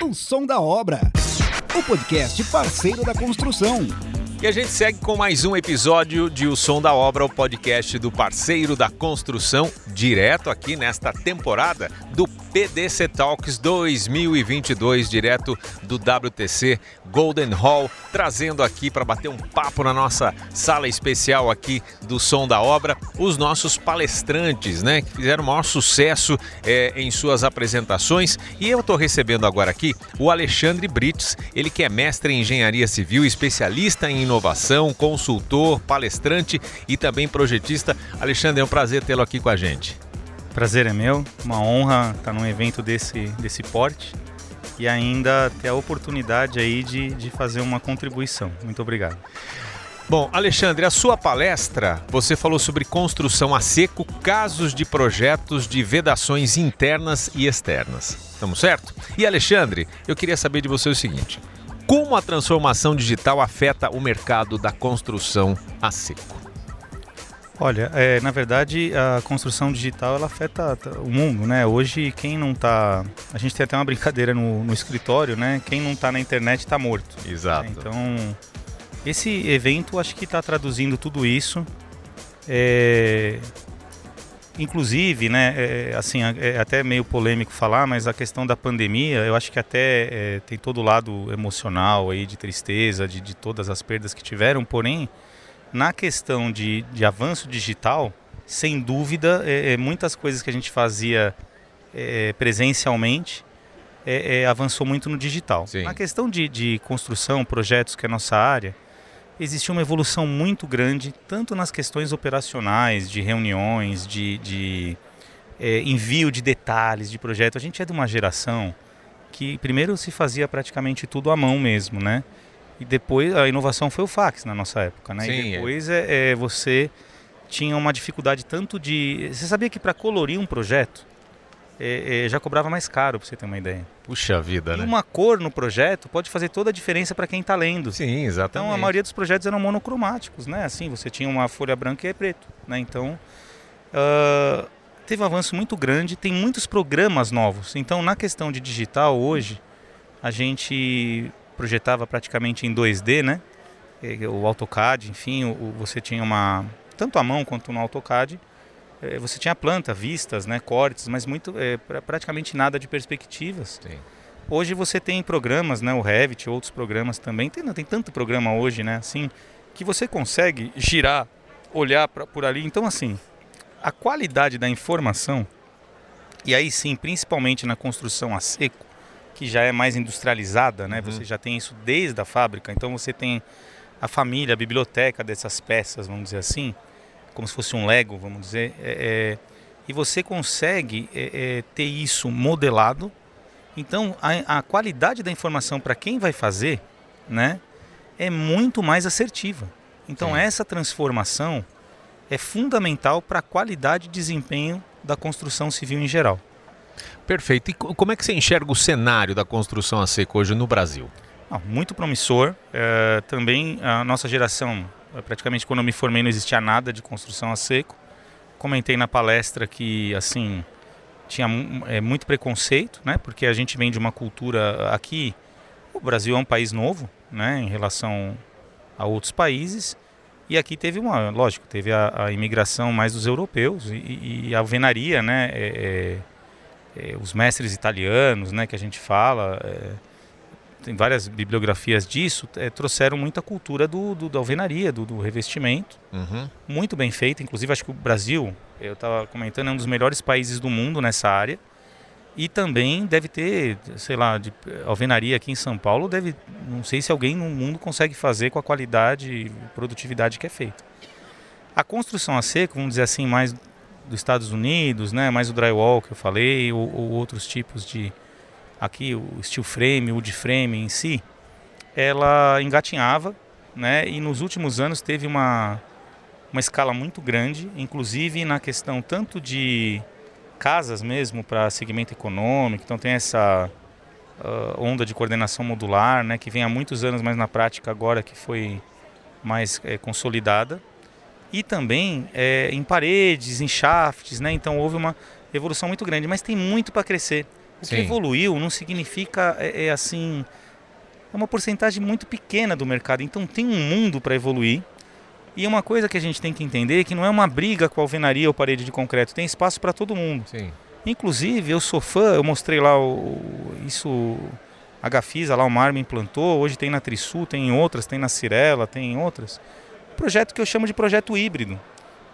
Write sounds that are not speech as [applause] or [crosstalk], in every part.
O Som da Obra, o podcast parceiro da construção. E a gente segue com mais um episódio de O Som da Obra, o podcast do parceiro da construção, direto aqui nesta temporada do PDC Talks 2022, direto do WTC Golden Hall, trazendo aqui para bater um papo na nossa sala especial aqui do Som da Obra, os nossos palestrantes, né, que fizeram o maior sucesso é, em suas apresentações. E eu estou recebendo agora aqui o Alexandre Brits, ele que é mestre em engenharia civil, especialista em inovação, consultor, palestrante e também projetista. Alexandre, é um prazer tê-lo aqui com a gente. Prazer é meu, uma honra estar num evento desse, desse porte e ainda ter a oportunidade aí de, de fazer uma contribuição. Muito obrigado. Bom, Alexandre, a sua palestra, você falou sobre construção a seco, casos de projetos de vedações internas e externas. Estamos certo? E Alexandre, eu queria saber de você o seguinte: como a transformação digital afeta o mercado da construção a seco? Olha, é, na verdade a construção digital ela afeta o mundo, né? Hoje quem não está, a gente tem até uma brincadeira no, no escritório, né? Quem não está na internet está morto. Exato. Né? Então esse evento acho que está traduzindo tudo isso. É, inclusive, né? É, assim, é até meio polêmico falar, mas a questão da pandemia, eu acho que até é, tem todo o lado emocional aí de tristeza, de, de todas as perdas que tiveram, porém na questão de, de avanço digital, sem dúvida, é, é, muitas coisas que a gente fazia é, presencialmente é, é, avançou muito no digital. Sim. Na questão de, de construção, projetos, que é a nossa área, existiu uma evolução muito grande, tanto nas questões operacionais, de reuniões, de, de é, envio de detalhes de projeto. A gente é de uma geração que primeiro se fazia praticamente tudo à mão mesmo, né? E depois a inovação foi o fax na nossa época, né? Sim, e depois é. é você tinha uma dificuldade tanto de. Você sabia que para colorir um projeto é, é, já cobrava mais caro, para você ter uma ideia. Puxa vida, e né? uma cor no projeto pode fazer toda a diferença para quem está lendo. Sim, exatamente. Então a maioria dos projetos eram monocromáticos, né? Assim, você tinha uma folha branca e é preto, né? Então uh, teve um avanço muito grande, tem muitos programas novos. Então na questão de digital hoje a gente projetava praticamente em 2D, né? O AutoCAD, enfim, o, você tinha uma tanto a mão quanto no AutoCAD, eh, você tinha planta, vistas, né, cortes, mas muito é, praticamente nada de perspectivas. Sim. Hoje você tem programas, né, o Revit, outros programas também. Tem, tem tanto programa hoje, né, assim, que você consegue girar, olhar pra, por ali. Então, assim, a qualidade da informação e aí sim, principalmente na construção a seco, que já é mais industrializada, né? Uhum. Você já tem isso desde a fábrica. Então você tem a família, a biblioteca dessas peças, vamos dizer assim, como se fosse um Lego, vamos dizer. É, é, e você consegue é, é ter isso modelado. Então a, a qualidade da informação para quem vai fazer, né, é muito mais assertiva. Então Sim. essa transformação é fundamental para a qualidade e desempenho da construção civil em geral. Perfeito. E como é que você enxerga o cenário da construção a seco hoje no Brasil? Ah, muito promissor. É, também a nossa geração, praticamente quando eu me formei não existia nada de construção a seco. Comentei na palestra que assim tinha é, muito preconceito, né? Porque a gente vem de uma cultura aqui. O Brasil é um país novo, né? Em relação a outros países. E aqui teve uma, lógico, teve a, a imigração mais dos europeus e, e a alvenaria, né? É, é, é, os mestres italianos, né, que a gente fala, é, tem várias bibliografias disso, é, trouxeram muita cultura do, do da alvenaria, do, do revestimento, uhum. muito bem feita. Inclusive, acho que o Brasil, eu estava comentando, é um dos melhores países do mundo nessa área. E também deve ter, sei lá, de alvenaria aqui em São Paulo, deve, não sei se alguém no mundo consegue fazer com a qualidade e produtividade que é feita. A construção a seco, vamos dizer assim, mais dos Estados Unidos, né, mais o drywall que eu falei, ou, ou outros tipos de aqui o steel frame, o de frame em si, ela engatinhava, né, e nos últimos anos teve uma uma escala muito grande, inclusive na questão tanto de casas mesmo para segmento econômico, então tem essa uh, onda de coordenação modular, né, que vem há muitos anos, mas na prática agora que foi mais é, consolidada e também é, em paredes, em shafts, né? Então houve uma evolução muito grande, mas tem muito para crescer. O Sim. que evoluiu não significa, é, é assim, é uma porcentagem muito pequena do mercado. Então tem um mundo para evoluir. E uma coisa que a gente tem que entender é que não é uma briga com a alvenaria ou parede de concreto, tem espaço para todo mundo. Sim. Inclusive, eu sou fã, eu mostrei lá o, isso, a Gafisa, lá o Marma implantou, hoje tem na Trisul, tem em outras, tem na Cirela, tem em outras. Projeto que eu chamo de projeto híbrido.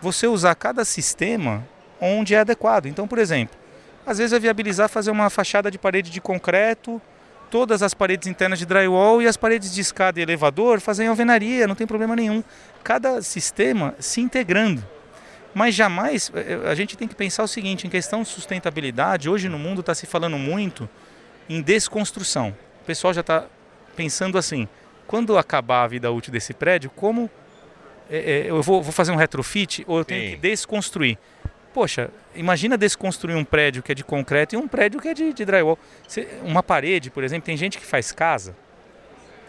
Você usar cada sistema onde é adequado. Então, por exemplo, às vezes é viabilizar fazer uma fachada de parede de concreto, todas as paredes internas de drywall e as paredes de escada e elevador fazer em alvenaria, não tem problema nenhum. Cada sistema se integrando. Mas jamais eh, a gente tem que pensar o seguinte: em questão de sustentabilidade, hoje no mundo está se falando muito em desconstrução. O pessoal já está pensando assim: quando acabar a vida útil desse prédio, como eh, eh, eu vou, vou fazer um retrofit ou eu tenho Sim. que desconstruir? Poxa, imagina desconstruir um prédio que é de concreto e um prédio que é de, de drywall. Você- uma parede, por exemplo, tem gente que faz casa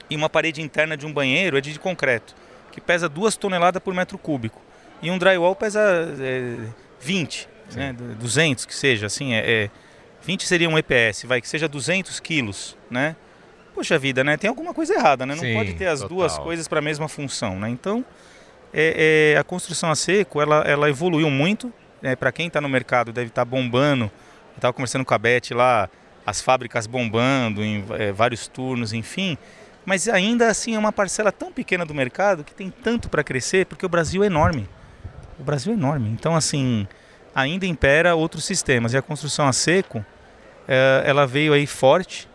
e uma parede interna de um banheiro é de concreto, que pesa duas toneladas por metro cúbico. E um drywall pesa é, 20, né, 200 que seja, assim, é, é, 20 seria um EPS, vai, que seja 200 quilos, né? Poxa vida, né? Tem alguma coisa errada, né? Não Sim, pode ter as total. duas coisas para a mesma função, né? Então, é, é, a construção a seco, ela, ela evoluiu muito. Né? Para quem está no mercado, deve estar bombando. Eu estava conversando com a Beth lá, as fábricas bombando em é, vários turnos, enfim. Mas ainda assim é uma parcela tão pequena do mercado que tem tanto para crescer, porque o Brasil é enorme. O Brasil é enorme. Então, assim, ainda impera outros sistemas. E a construção a seco, eh, ela veio aí forte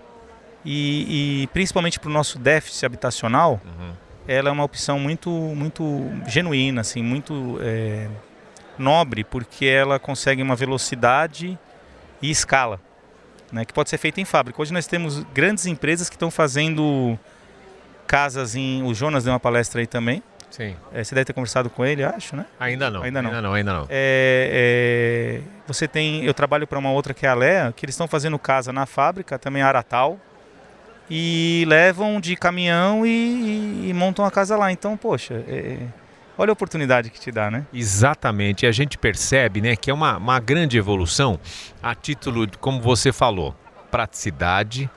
e, e principalmente para o nosso déficit habitacional, Uhum. ela é uma opção muito, muito genuína, assim, muito eh, nobre, porque ela consegue uma velocidade e escala, né, que pode ser feita em fábrica. Hoje nós temos grandes empresas que estão fazendo casas em... O Jonas deu uma palestra aí também. Sim. Eh, você deve ter conversado com ele, acho, né? Ainda não. Ainda não. Ainda não, ainda não. É, é, você tem, eu trabalho para uma outra que é a Lea, que eles estão fazendo casa na fábrica, também Aratal, e levam de caminhão e, e- e montam a casa lá. Então, poxa, é, olha a oportunidade que te dá, né? Exatamente. E a gente percebe né, que é uma, uma grande evolução a título, de, como você falou, praticidade.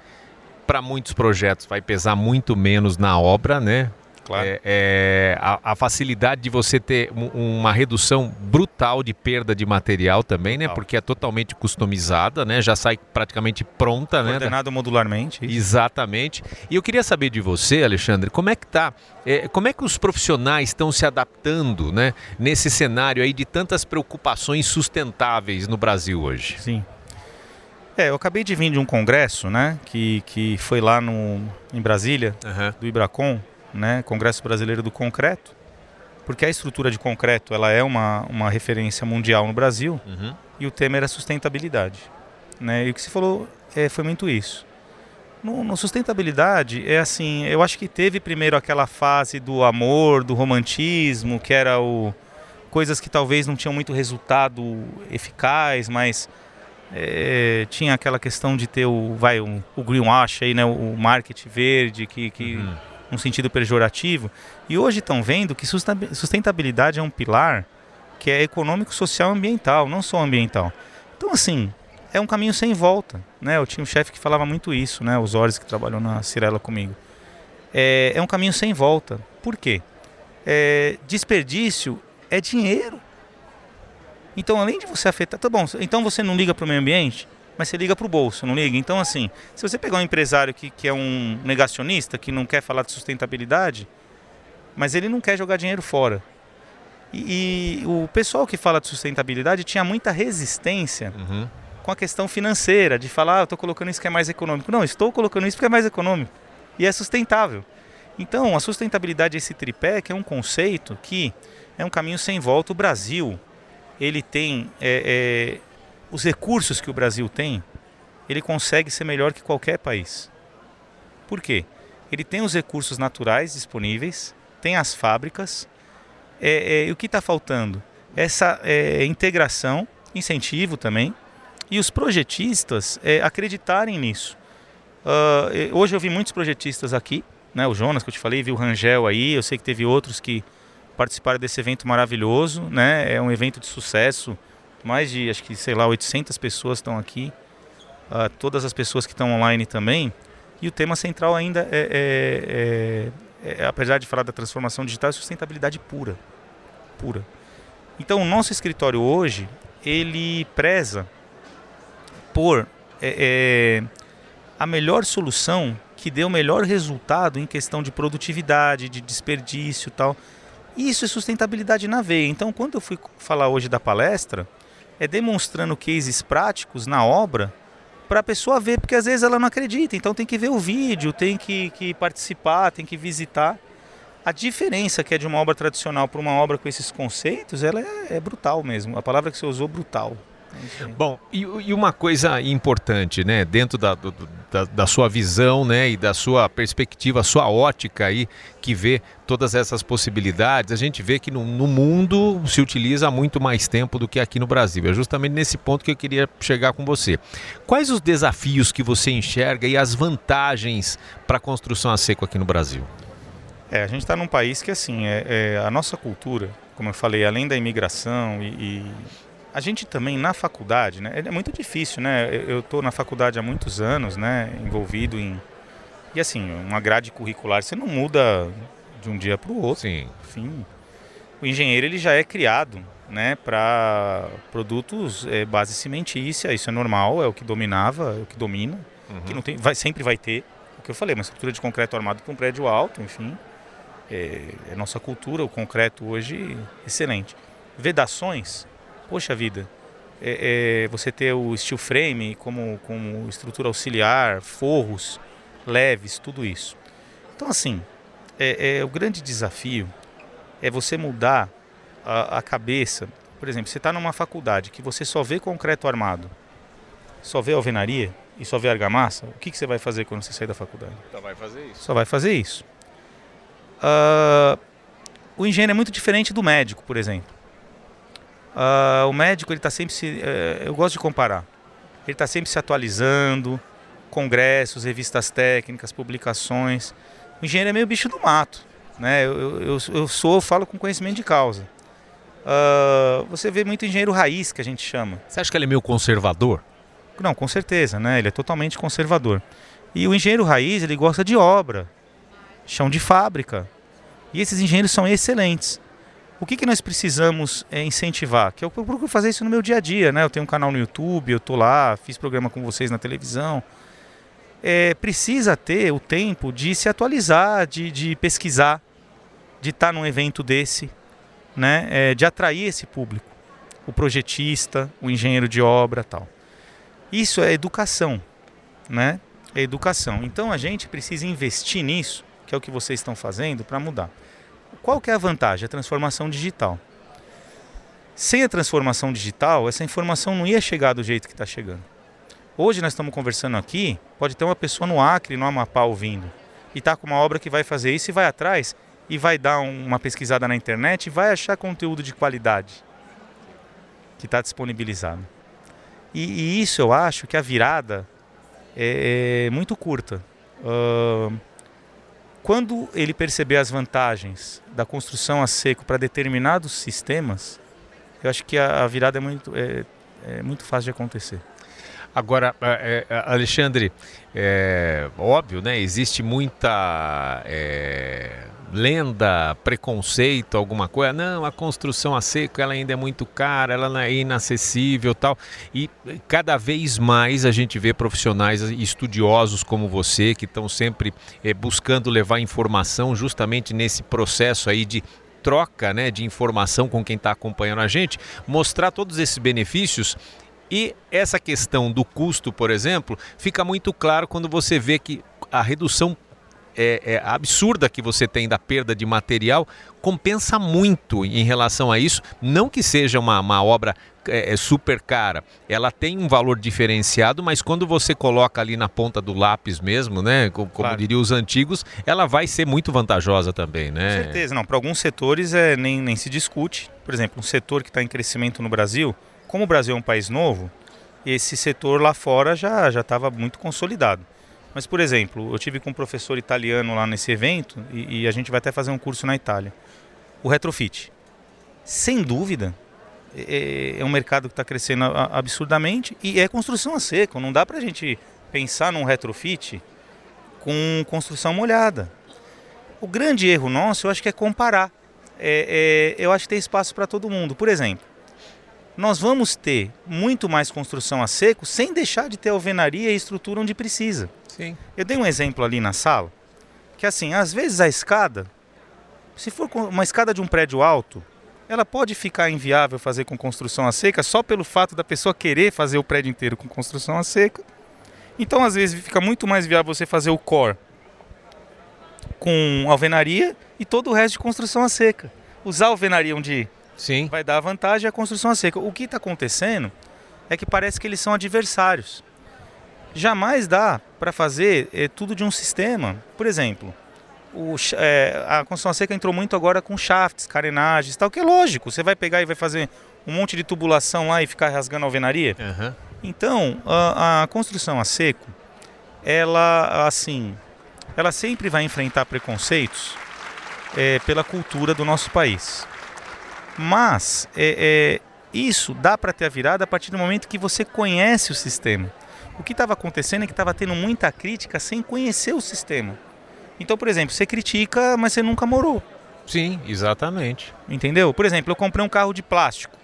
Para muitos projetos vai pesar muito menos na obra, né? Claro. É, é, a, a facilidade de você ter um- uma redução brutal de perda de material também, né? Porque é totalmente customizada, né? Já sai praticamente pronta, né? Coordenado modularmente. isso. Exatamente. E eu queria saber de você, Alexandre, como é que tá? é, como é que os profissionais estão se adaptando, né, nesse cenário aí de tantas preocupações sustentáveis no Brasil hoje? Sim. É, eu acabei de vir de um congresso, né, que, que foi lá no, em Brasília, Aham. do Ibracon, né, Congresso Brasileiro do Concreto, porque a estrutura de concreto ela é uma, uma referência mundial no Brasil, Uhum. e o tema era sustentabilidade. Né? E o que você falou é, foi muito isso. No, no sustentabilidade, é assim, eu acho que teve primeiro aquela fase do amor, do romantismo, que era o coisas que talvez não tinham muito resultado eficaz, mas é, tinha aquela questão de ter o, vai, o, o greenwash aí, né, o marketing verde, que, que Uhum. Num sentido pejorativo. E hoje estão vendo que sustentabilidade é um pilar que é econômico, social e ambiental, não só ambiental. Então, assim, é um caminho sem volta. Né? Eu tinha um chefe que falava muito isso, né? os Ores que trabalhou na Cirela comigo. É, é um caminho sem volta. Por quê? É, desperdício é dinheiro. Então, além de você afetar. Tá bom, então você não liga para o meio ambiente, mas você liga para o bolso, não liga? Então, assim, se você pegar um empresário que, que é um negacionista, que não quer falar de sustentabilidade, mas ele não quer jogar dinheiro fora. E, e o pessoal que fala de sustentabilidade tinha muita resistência Uhum. com a questão financeira, de falar, ah, eu estou colocando isso que é mais econômico. Não, estou colocando isso porque é mais econômico e é sustentável. Então, a sustentabilidade, esse tripé, que é um conceito que é um caminho sem volta. O Brasil, ele tem é, é, os recursos que o Brasil tem, ele consegue ser melhor que qualquer país. Por quê? Ele tem os recursos naturais disponíveis, tem as fábricas. É, é, e o que está faltando? Essa é, integração, incentivo também, e os projetistas é, acreditarem nisso. Eh, hoje eu vi muitos projetistas aqui, né? O Jonas que eu te falei, vi o Rangel aí, eu sei que teve outros que participaram desse evento maravilhoso, né? É um evento de sucesso, mais de acho que sei lá 800 pessoas estão aqui. a todas as pessoas que estão online também. E o tema central ainda é, é, é, é apesar de falar da transformação digital, é sustentabilidade pura, pura. Então, o nosso escritório hoje ele preza por é, é, a melhor solução que dê o melhor resultado em questão de produtividade, de desperdício, tal. Isso é sustentabilidade na veia. Então, quando eu fui falar hoje da palestra, é demonstrando cases práticos na obra para a pessoa ver, porque às vezes ela não acredita. Então, tem que ver o vídeo, tem que, que participar, tem que visitar. A diferença que é de uma obra tradicional para uma obra com esses conceitos, ela é, é brutal mesmo. A palavra que você usou, brutal. Bom, e, e, uma coisa importante, né, dentro da, do, da, da, sua visão, né, e da sua perspectiva, sua ótica aí, que vê todas essas possibilidades, a gente vê que no, no, mundo se utiliza há muito mais tempo do que aqui no Brasil. É justamente nesse ponto que eu queria chegar com você. Quais os desafios que você enxerga e as vantagens para a construção a seco aqui no Brasil? É, a gente está num país que, assim, é, é, a nossa cultura, como eu falei, além da imigração e, e a gente também na faculdade, né? É muito difícil, né? Eu estou na faculdade há muitos anos, né? Envolvido em e assim uma grade curricular você não muda de um dia para o outro. Sim. Enfim, o engenheiro ele já é criado, né? Para produtos é, base cimentícia, isso é normal, é o que dominava, é o que domina, uhum. que não tem, vai sempre vai ter. O que eu falei, uma estrutura de concreto armado para um prédio alto, enfim. É, é nossa cultura, o concreto hoje excelente. Vedações poxa vida, é, é, você ter o steel frame como, como estrutura auxiliar, forros leves, tudo isso. Então, assim, é, é o grande desafio é você mudar a, a cabeça. Por exemplo, você está numa faculdade que você só vê concreto armado, só vê alvenaria e só vê argamassa, o que, que você vai fazer quando você sair da faculdade? Só vai fazer isso. Só vai fazer isso. Uh, o engenheiro é muito diferente do médico, por exemplo. Uh, o médico ele está sempre se, uh, eu gosto de comparar. Ele está sempre se atualizando, congressos, revistas técnicas, publicações. O engenheiro é meio bicho do mato, né? Eu, eu, eu sou, eu falo com conhecimento de causa. Uh, você vê muito engenheiro raiz que a gente chama. Você acha que ele é meio conservador? Não, com certeza, né? Ele é totalmente conservador. E o engenheiro raiz ele gosta de obra, chão de fábrica. E esses engenheiros são excelentes. O que, que nós precisamos é, incentivar? Que eu procuro fazer isso no meu dia a dia, né? Eu tenho um canal no YouTube, eu tô lá, fiz programa com vocês na televisão. É, precisa ter o tempo de se atualizar, de, de pesquisar, de estar tá num evento desse, né? É, de atrair esse público, o projetista, o engenheiro de obra, tal. Isso é educação, né? É educação. Então a gente precisa investir nisso, que é o que vocês estão fazendo, para mudar. Qual que é a vantagem? A transformação digital. Sem a transformação digital, essa informação não ia chegar do jeito que está chegando. Hoje nós estamos conversando aqui, pode ter uma pessoa no Acre, no Amapá ouvindo, e está com uma obra que vai fazer isso e vai atrás e vai dar uma pesquisada na internet e vai achar conteúdo de qualidade que está disponibilizado. E, e, isso eu acho que a virada é, é muito curta. Uh, quando ele perceber as vantagens da construção a seco para determinados sistemas, eu acho que a, virada é muito, é, é, muito fácil de acontecer. Agora, é, é Alexandre, é, óbvio, né? Existe muita é, lenda, preconceito, alguma coisa. Não, a construção a seco ela ainda é muito cara, ela é inacessível tal. E cada vez mais a gente vê profissionais estudiosos como você que estão sempre é, buscando levar informação justamente nesse processo aí de troca né, de informação com quem está acompanhando a gente, mostrar todos esses benefícios e essa questão do custo, por exemplo, fica muito claro quando você vê que a redução é, é, absurda que você tem da perda de material compensa muito em relação a isso. Não que seja uma, uma obra é, é, super cara, ela tem um valor diferenciado, mas quando você coloca ali na ponta do lápis mesmo, né, como, claro. diriam os antigos, ela vai ser muito vantajosa também, né? Com certeza, não. Para alguns setores é, nem, nem se discute. Por exemplo, um setor que está em crescimento no Brasil, como o Brasil é um país novo, esse setor lá fora já já estava muito consolidado. Mas, por exemplo, eu tive com um professor italiano lá nesse evento e, e a gente vai até fazer um curso na Itália. O retrofit. Sem dúvida, é, é um mercado que está crescendo absurdamente e é construção a seco. Não dá para a gente pensar num retrofit com construção molhada. O grande erro nosso, eu acho que é comparar. É, é, eu acho que tem espaço para todo mundo. Por exemplo, nós vamos ter muito mais construção a seco sem deixar de ter alvenaria e estrutura onde precisa. Sim. Eu dei um exemplo ali na sala, que assim, às vezes a escada, se for uma escada de um prédio alto, ela pode ficar inviável fazer com construção a seca só pelo fato da pessoa querer fazer o prédio inteiro com construção a seca. Então, às vezes, fica muito mais viável você fazer o core com alvenaria e todo o resto de construção a seca. Usar alvenaria onde Sim. vai dar vantagem a construção a seca. O que está acontecendo é que parece que eles são adversários. Jamais dá para fazer é, tudo de um sistema. Por exemplo, o, é, a construção a seca entrou muito agora com shafts, carenagens tal, que é lógico. Você vai pegar e vai fazer um monte de tubulação lá e ficar rasgando a alvenaria. Uhum. Então, a, a construção a seco, ela, assim, ela sempre vai enfrentar preconceitos é, pela cultura do nosso país. Mas é, é, isso dá para ter a virada a partir do momento que você conhece o sistema. O que estava acontecendo é que estava tendo muita crítica sem conhecer o sistema. Então, por exemplo, você critica, mas você nunca morou. Sim, exatamente. Entendeu? Por exemplo, eu comprei um carro de plástico.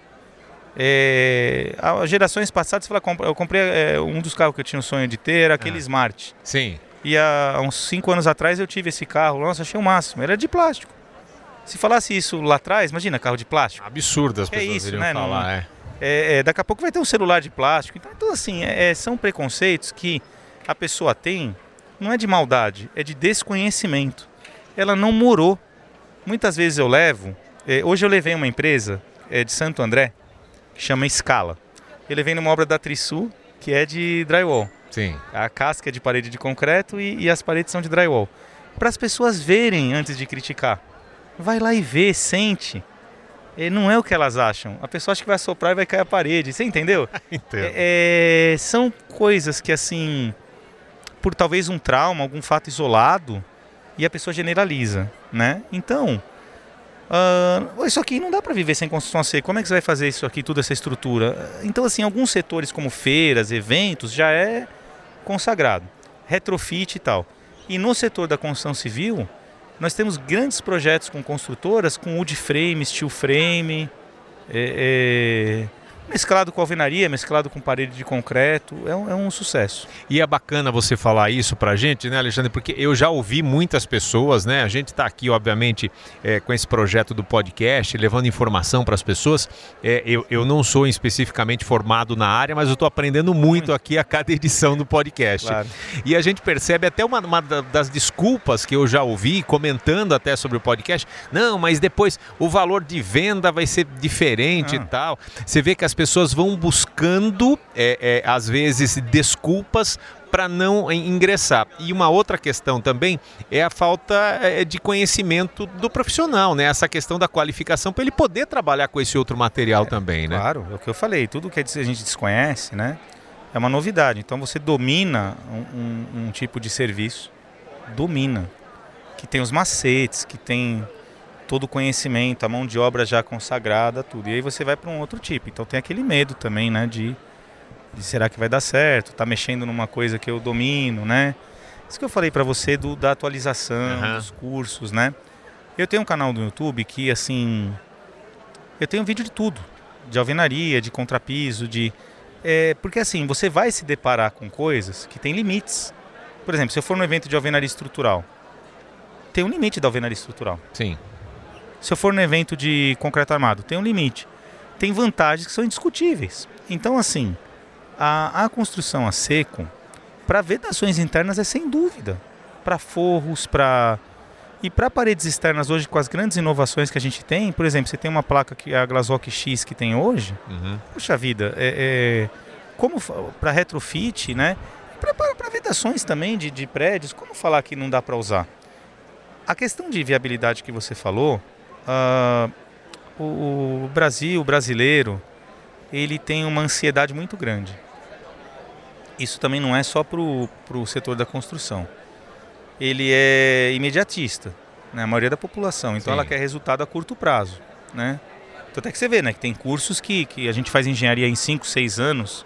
É, as gerações passadas, eu comprei é, um dos carros que eu tinha o sonho de ter, era aquele ah. Smart. Sim. E há uns 5 anos atrás eu tive esse carro, nossa, achei o máximo, era de plástico. Se falasse isso lá atrás, imagina, carro de plástico. Absurdo as é pessoas é isso, né? falar, Não, é. É, é. Daqui a pouco vai ter um celular de plástico. Então, então assim, é, são preconceitos que a pessoa tem, não é de maldade, é de desconhecimento. Ela não morou. Muitas vezes eu levo, hoje eu levei uma empresa de Santo André, que chama Scala. Eu levei numa obra da Trisul, que é de drywall. Sim. A casca é de parede de concreto e, e as paredes são de drywall. Para as pessoas verem antes de criticar. Vai lá e vê, sente. E não é o que elas acham. A pessoa acha que vai soprar e vai cair a parede. Você entendeu? [laughs] Entendo. É, são coisas que, assim, por talvez um trauma, algum fato isolado, e a pessoa generaliza, né? Então, Uh, isso aqui não dá para viver sem construção a seco. Como é que você vai fazer isso aqui, toda essa estrutura? Então, assim, alguns setores como feiras, eventos, já é consagrado. Retrofit e tal. E no setor da construção civil, nós temos grandes projetos com construtoras, com wood frame, steel frame, é, é, mesclado com alvenaria, mesclado com parede de concreto, é um, é um, sucesso. E é bacana você falar isso pra gente, né, Alexandre? Porque eu já ouvi muitas pessoas, né? A gente está aqui, obviamente, é, com esse projeto do podcast, levando informação para as pessoas. É, eu, eu não sou especificamente formado na área, mas eu estou aprendendo muito aqui a cada edição do podcast. Claro. E a gente percebe até uma, uma das desculpas que eu já ouvi, comentando até sobre o podcast. Não, mas depois o valor de venda vai ser diferente ah. e tal. Você vê que as pessoas vão buscando, é, é, às vezes, desculpas para não ingressar. E uma outra questão também é a falta é, de conhecimento do profissional, né? Essa questão da qualificação para ele poder trabalhar com esse outro material é, também, né? Claro, é o que eu falei. Tudo que a gente desconhece, né? É uma novidade. Então você domina um, um, um tipo de serviço, domina, que tem os macetes, que tem todo o conhecimento, a mão de obra já consagrada, tudo. E aí você vai para um outro tipo. Então tem aquele medo também, né, de, de será que vai dar certo? Tá mexendo numa coisa que eu domino, né? Isso que eu falei para você do da atualização, uhum. dos cursos, né? Eu tenho um canal no YouTube que assim, eu tenho vídeo de tudo, de alvenaria, de contrapiso, de é, porque assim, você vai se deparar com coisas que têm limites. Por exemplo, se eu for no evento de alvenaria estrutural, tem um limite da alvenaria estrutural. Sim. Se eu for no evento de concreto armado, tem um limite. Tem vantagens que são indiscutíveis. Então, assim, a, a construção a seco, para vedações internas é sem dúvida. Para forros, para. E para paredes externas hoje, com as grandes inovações que a gente tem, por exemplo, você tem uma placa que é a Glazoc X que tem hoje, uhum. puxa vida, é, é como para retrofit, né? Para vedações também de, de prédios, como falar que não dá para usar? A questão de viabilidade que você falou, Uh, o, o Brasil, o brasileiro, ele tem uma ansiedade muito grande. Isso também não é só para o setor da construção. Ele é imediatista, né? a maioria da população. Então Sim. ela quer resultado a curto prazo. Né? Então até que você vê, né? Que tem cursos que, que a gente faz engenharia em 5, 6 anos,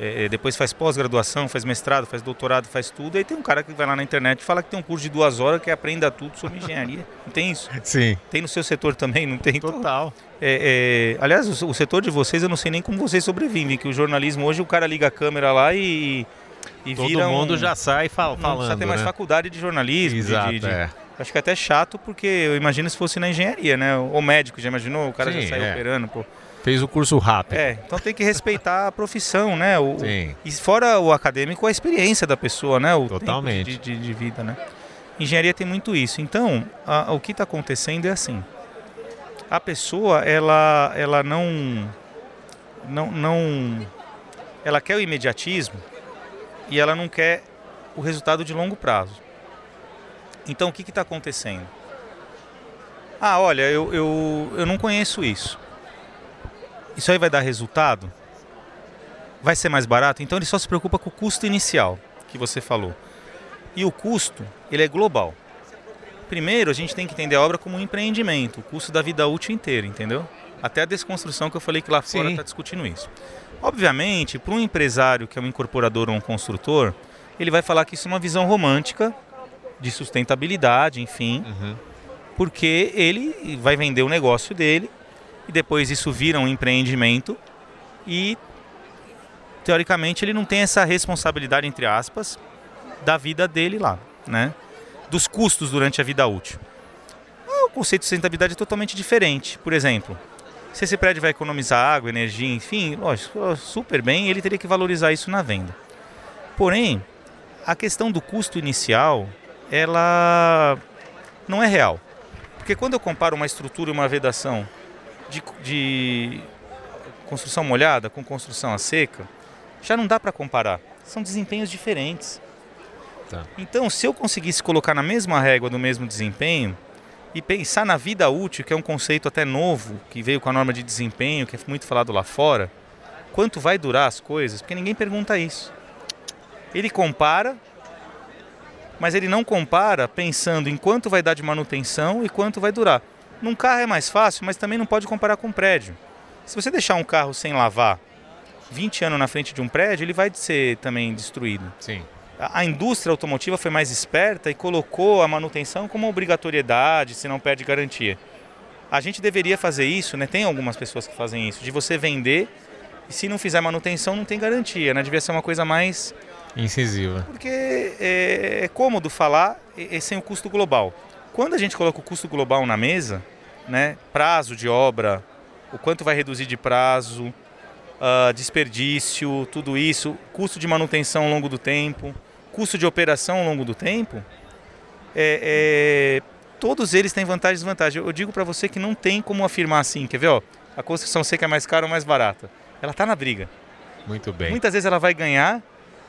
é, depois faz pós-graduação, faz mestrado, faz doutorado, faz tudo. Aí tem um cara que vai lá na internet e fala que tem um curso de duas horas que aprenda tudo sobre [laughs] engenharia. Não tem isso? Sim. Tem no seu setor também, não tem? Total. É, é, aliás, o, o, setor de vocês, eu não sei nem como vocês sobrevivem, que o jornalismo hoje o cara liga a câmera lá e, e Todo vira mundo um, já sai fal não falando. Já tem mais né? faculdade de jornalismo. Exato, de, de, é. Acho que é até chato, porque eu imagino se fosse na engenharia, né? Ou médico, já imaginou? O cara Sim, já saiu é. operando, pô. Fez o curso rápido. É, então tem que respeitar a profissão, né? O, Sim. E fora o acadêmico, a experiência da pessoa, né? O Totalmente. de, de, de vida, né? Engenharia tem muito isso. Então, a- o que está acontecendo é assim. A pessoa, ela, ela não, não, não, ela quer o imediatismo e ela não quer o resultado de longo prazo. Então, o que está acontecendo? Ah, olha, eu, eu, eu não conheço isso. Isso aí vai dar resultado? Vai ser mais barato? Então ele só se preocupa com o custo inicial que você falou. E o custo, ele é global. Primeiro, a gente tem que entender a obra como um empreendimento, o custo da vida útil inteira, entendeu? Até a desconstrução que eu falei que lá fora está discutindo isso. Obviamente, para um empresário que é um incorporador ou um construtor, ele vai falar que isso é uma visão romântica de sustentabilidade, enfim, Uhum. porque ele vai vender o negócio dele e depois isso vira um empreendimento e teoricamente ele não tem essa responsabilidade entre aspas da vida dele lá, né? Dos custos durante a vida útil. Ah, O conceito de sustentabilidade é totalmente diferente. Por exemplo, se esse prédio vai economizar água, energia, enfim, lógico, super bem, ele teria que valorizar isso na venda. Porém, a questão do custo inicial, ela não é real. Porque quando eu comparo uma estrutura e uma vedação de, de construção molhada com construção a seca, já não dá para comparar. São desempenhos diferentes. Tá. Então, se eu conseguisse colocar na mesma régua do mesmo desempenho e pensar na vida útil, que é um conceito até novo, que veio com a norma de desempenho, que é muito falado lá fora, quanto vai durar as coisas? Porque ninguém pergunta isso. Ele compara, mas ele não compara pensando em quanto vai dar de manutenção e quanto vai durar. Num carro é mais fácil, mas também não pode comparar com um prédio. Se você deixar um carro sem lavar 20 anos na frente de um prédio, ele vai ser também destruído. Sim. A a indústria automotiva foi mais esperta e colocou a manutenção como obrigatoriedade, se não perde garantia. A gente deveria fazer isso, né? Tem algumas pessoas que fazem isso, de você vender e se não fizer manutenção não tem garantia, né? Devia ser uma coisa mais Incisiva. porque é, é cômodo falar e, e sem o custo global. Quando a gente coloca o custo global na mesa, né, prazo de obra, o quanto vai reduzir de prazo, ah, desperdício, tudo isso, custo de manutenção ao longo do tempo, custo de operação ao longo do tempo, é, é, todos eles têm vantagem e desvantagem. Eu digo para você que não tem como afirmar assim, quer ver? Ó, a construção seca é mais cara ou mais barata. Ela está na briga. Muito bem. Muitas vezes ela vai ganhar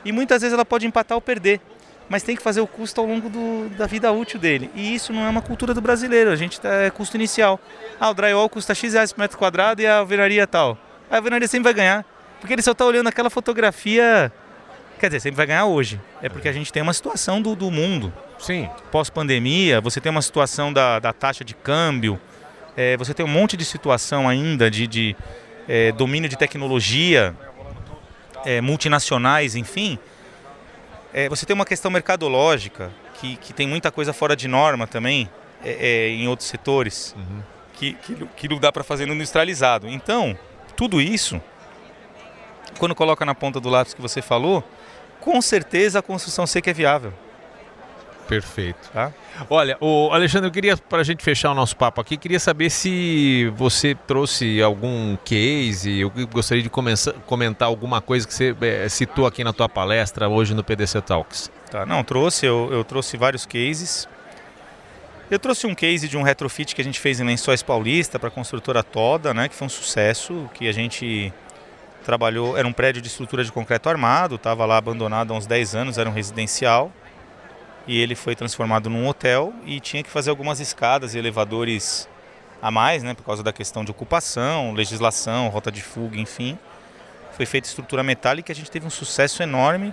e muitas vezes ela pode empatar ou perder. Mas tem que fazer o custo ao longo do- da vida útil dele. E isso não é uma cultura do brasileiro. A gente tá, é custo inicial. Ah, o drywall custa X reais por metro quadrado e a alvenaria tal. A alvenaria sempre vai ganhar. Porque ele só está olhando aquela fotografia. Quer dizer, sempre vai ganhar hoje. É porque a gente tem uma situação do, do mundo. Sim. Pós-pandemia, você tem uma situação da, da taxa de câmbio. é, você tem um monte de situação ainda de, de, é, domínio de tecnologia é, multinacionais, enfim, é, você tem uma questão mercadológica que, que tem muita coisa fora de norma também é, é, em outros setores Uhum. que, que, que não dá para fazer no industrializado. Então, tudo isso, quando coloca na ponta do lápis que você falou, com certeza a construção seca é viável. Perfeito. Tá? Olha, o Alexandre, eu queria, para a gente fechar o nosso papo aqui, queria saber se você trouxe algum case, eu gostaria de começar- comentar alguma coisa que você eh, citou aqui na tua palestra hoje no PDC Talks. Tá, não, trouxe, eu, eu trouxe vários cases. Eu trouxe um case de um retrofit que a gente fez em Lençóis Paulista para a construtora Toda, né, que foi um sucesso, que a gente trabalhou, era um prédio de estrutura de concreto armado, estava lá abandonado há uns 10 anos, era um residencial. E ele foi transformado num hotel e tinha que fazer algumas escadas e elevadores a mais, né, por causa da questão de ocupação, legislação, rota de fuga, enfim. Foi feita estrutura metálica e a gente teve um sucesso enorme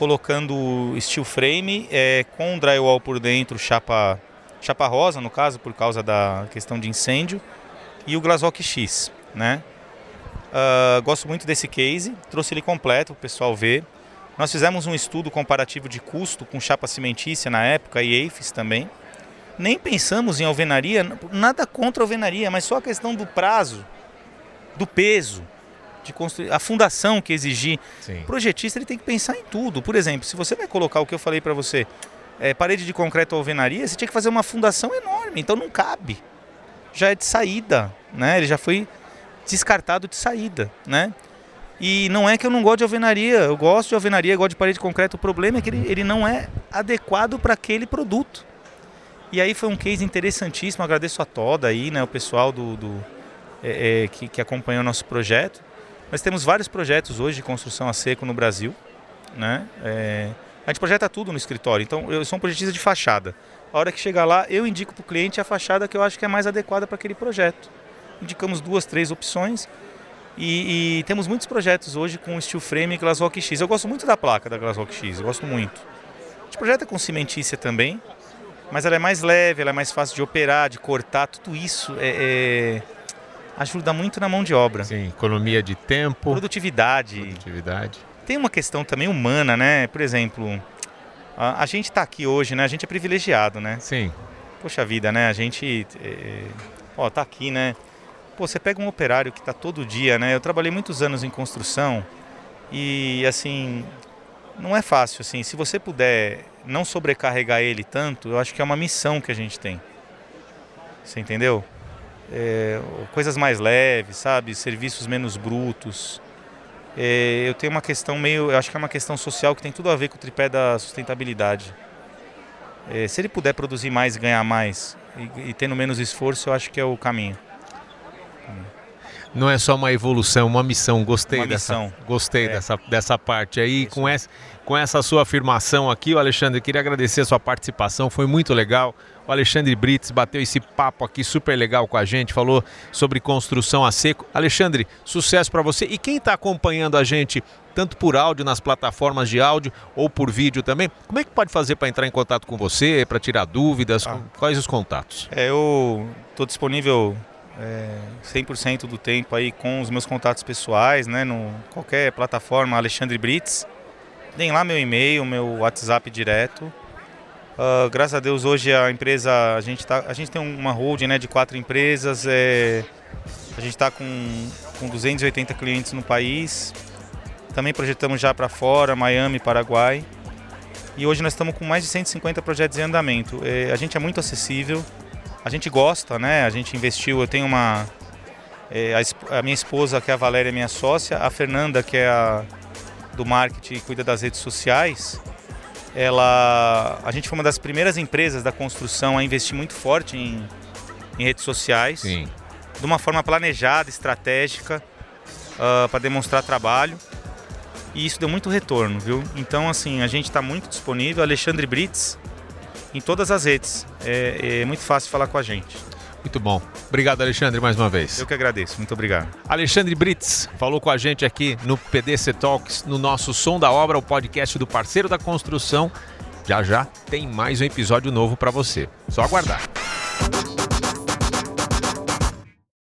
colocando steel frame é, com drywall por dentro, chapa, chapa rosa no caso, por causa da questão de incêndio, e o Glazoc X, né? Uh, gosto muito desse case, trouxe ele completo o pessoal ver. Nós fizemos um estudo comparativo de custo com chapa cimentícia na época e EIFES também. Nem pensamos em alvenaria, nada contra alvenaria, mas só a questão do prazo, do peso, de construir, a fundação que exigir. Sim. O projetista ele tem que pensar em tudo. Por exemplo, se você vai colocar o que eu falei para você, é, parede de concreto ou alvenaria, você tinha que fazer uma fundação enorme, então não cabe. Já é de saída, né? Ele já foi descartado de saída, né? E não é que eu não gosto de alvenaria, eu gosto de alvenaria, gosto de parede de concreto. O problema é que ele, ele não é adequado para aquele produto. E aí foi um case interessantíssimo, agradeço a toda aí, né, o pessoal do, do é, é, que, que acompanhou o nosso projeto. Nós temos vários projetos hoje de construção a seco no Brasil, né? É, a gente projeta tudo no escritório, então eu sou um projetista de fachada. A hora que chegar lá, eu indico para o cliente a fachada que eu acho que é mais adequada para aquele projeto indicamos duas, três opções. E, e, temos muitos projetos hoje com steel frame e Glassrock X. Eu gosto muito da placa da Glassrock X, eu gosto muito. A gente projeta com cimentícia também, mas ela é mais leve, ela é mais fácil de operar, de cortar, tudo isso é, é... ajuda muito na mão de obra. Sim, economia de tempo. Produtividade. Produtividade. Tem uma questão também humana, né? Por exemplo, a, a gente está aqui hoje, né? A gente é privilegiado, né? Sim. Poxa vida, né? A gente, é... ó, tá aqui, né? Pô, você pega um operário que está todo dia, né? Eu trabalhei muitos anos em construção e assim não é fácil assim. Se você puder não sobrecarregar ele tanto, eu acho que é uma missão que a gente tem. Você entendeu? É, coisas mais leves, sabe? Serviços menos brutos. É, eu tenho uma questão meio, eu acho que é uma questão social que tem tudo a ver com o tripé da sustentabilidade. É, se ele puder produzir mais ganhar mais e, e tendo menos esforço, eu acho que é o caminho. Não é só uma evolução, uma missão. Gostei uma dessa, missão. gostei é. dessa, dessa parte aí. Com essa, com essa sua afirmação aqui, o Alexandre, queria agradecer a sua participação, foi muito legal. O Alexandre Brits bateu esse papo aqui super legal com a gente, falou sobre construção a seco. Alexandre, sucesso para você. E quem está acompanhando a gente, tanto por áudio nas plataformas de áudio ou por vídeo também, como é que pode fazer para entrar em contato com você, para tirar dúvidas? Ah. Quais os contatos? É, eu estou disponível é, 100% do tempo aí com os meus contatos pessoais, né, no qualquer plataforma Alexandre Brits. Deem lá meu e-mail, meu WhatsApp direto. Uh, graças a Deus hoje a empresa, a gente, tá, a gente tem uma holding né, de quatro empresas, é, a gente está com, com 280 clientes no país. Também projetamos já para fora, Miami, Paraguai. E hoje nós estamos com mais de 150 projetos em andamento. É, a gente é muito acessível, a gente gosta, né? A gente investiu, eu tenho uma é, a, a, minha esposa, que é a Valéria, minha sócia, a Fernanda, que é a do marketing e cuida das redes sociais. Ela, a gente foi uma das primeiras empresas da construção a investir muito forte em, em redes sociais, Sim. de uma forma planejada, estratégica, uh, para demonstrar trabalho. E isso deu muito retorno, viu? Então, assim, a gente está muito disponível. Alexandre Brits, em todas as redes. É, é muito fácil falar com a gente. Muito bom. Obrigado, Alexandre, mais uma vez. Eu que agradeço. Muito obrigado. Alexandre Brits falou com a gente aqui no PDC Talks, no nosso Som da Obra, o podcast do parceiro da construção. Já já tem mais um episódio novo para você. Só aguardar.